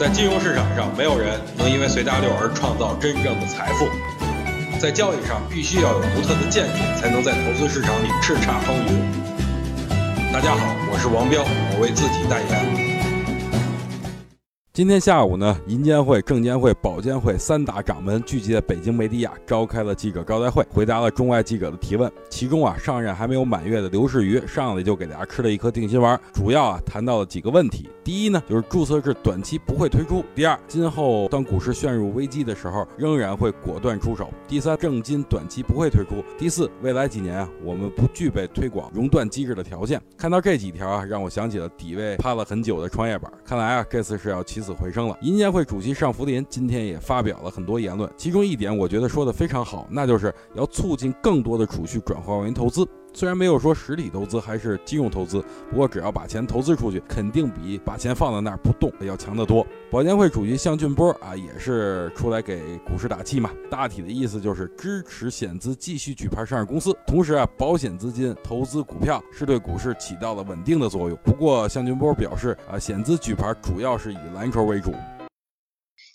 在金融市场上，没有人能因为随大流而创造真正的财富。在交易上，必须要有独特的见解，才能在投资市场里叱咤风云。大家好，我是王彪，我为自己代言。今天下午呢，银监会、证监会、保监会三大掌门聚集在北京梅地亚，召开了记者招待会，回答了中外记者的提问。其中啊，上任还没有满月的刘士余上来就给大家吃了一颗定心丸，主要啊谈到了几个问题。第一呢，就是注册制短期不会推出；第二，今后当股市陷入危机的时候，仍然会果断出手；第三，证金短期不会推出；第四，未来几年啊，我们不具备推广熔断机制的条件。看到这几条啊，让我想起了底位趴了很久的创业板，看来啊，这次是要起。死回生了。银监会主席尚福林今天也发表了很多言论，其中一点我觉得说的非常好，那就是要促进更多的储蓄转化为投资。虽然没有说实体投资还是金融投资，不过只要把钱投资出去，肯定比把钱放在那儿不动要强得多。保监会主席向俊波啊，也是出来给股市打气嘛。大体的意思就是支持险资继续举牌上市公司，同时啊，保险资金投资股票是对股市起到了稳定的作用。不过向俊波表示啊，险资举牌主要是以蓝筹为主。